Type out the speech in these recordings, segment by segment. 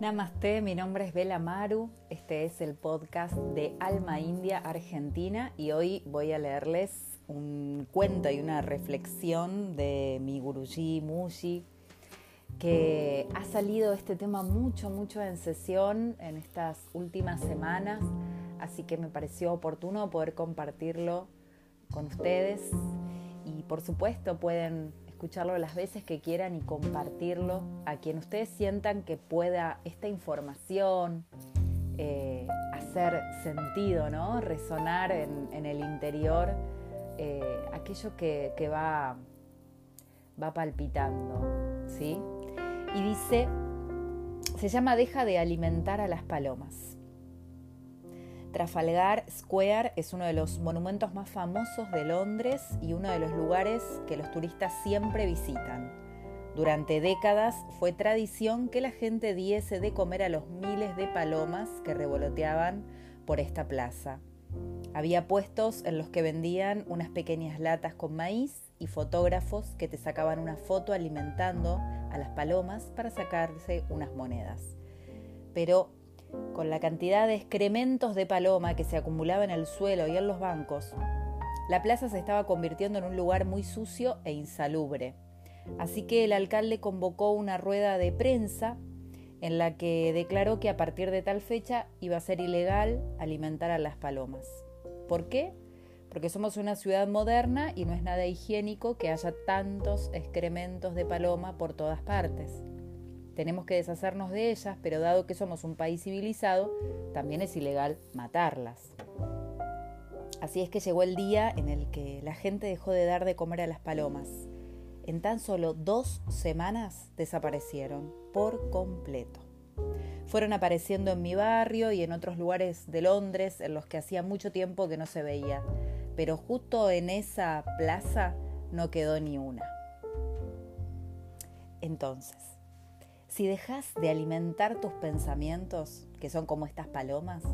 Namaste, mi nombre es Bela Maru, este es el podcast de Alma India Argentina y hoy voy a leerles un cuento y una reflexión de mi guruji Muji que ha salido este tema mucho, mucho en sesión en estas últimas semanas, así que me pareció oportuno poder compartirlo con ustedes. Y por supuesto pueden escucharlo las veces que quieran y compartirlo a quien ustedes sientan que pueda esta información eh, hacer sentido, ¿no? Resonar en, el interior eh, aquello que, que, va, va palpitando, ¿sí? Y dice, se llama Deja de alimentar a las palomas. Trafalgar Square es uno de los monumentos más famosos de Londres y uno de los lugares que los turistas siempre visitan. Durante décadas fue tradición que la gente diese de comer a los miles de palomas que revoloteaban por esta plaza. Había puestos en los que vendían unas pequeñas latas con maíz y fotógrafos que te sacaban una foto alimentando a las palomas para sacarse unas monedas. Pero con la cantidad de excrementos de paloma que se acumulaba en el suelo y en los bancos, la plaza se estaba convirtiendo en un lugar muy sucio e insalubre. Así que el alcalde convocó una rueda de prensa en la que declaró que a partir de tal fecha iba a ser ilegal alimentar a las palomas. ¿Por qué? Porque somos una ciudad moderna y no es nada higiénico que haya tantos excrementos de paloma por todas partes. Tenemos que deshacernos de ellas, pero dado que somos un país civilizado, también es ilegal matarlas. Así es que llegó el día en el que la gente dejó de dar de comer a las palomas. En tan solo dos semanas desaparecieron por completo. Fueron apareciendo en mi barrio y en otros lugares de Londres en los que hacía mucho tiempo que no se veía, pero justo en esa plaza no quedó ni una. Entonces, si dejas de alimentar tus pensamientos, que son como estas palomas,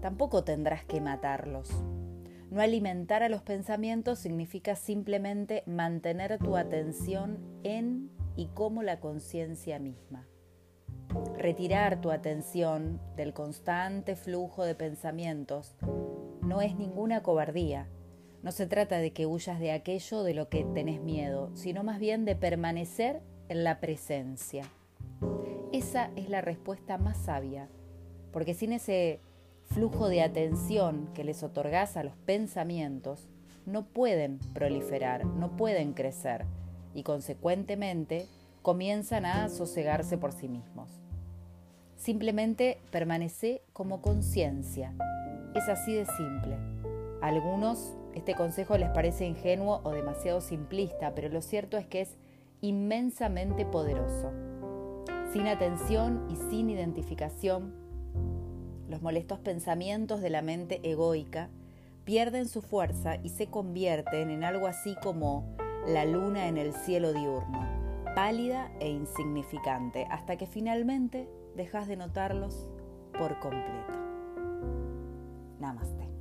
tampoco tendrás que matarlos. No alimentar a los pensamientos significa simplemente mantener tu atención en y como la conciencia misma. Retirar tu atención del constante flujo de pensamientos no es ninguna cobardía. No se trata de que huyas de aquello de lo que tenés miedo, sino más bien de permanecer en la presencia. Esa es la respuesta más sabia, porque sin ese flujo de atención que les otorgas a los pensamientos, no pueden proliferar, no pueden crecer y consecuentemente comienzan a sosegarse por sí mismos. Simplemente permanece como conciencia. Es así de simple. A algunos este consejo les parece ingenuo o demasiado simplista, pero lo cierto es que es inmensamente poderoso. Sin atención y sin identificación, los molestos pensamientos de la mente egoica pierden su fuerza y se convierten en algo así como la luna en el cielo diurno, pálida e insignificante, hasta que finalmente dejas de notarlos por completo. Namaste.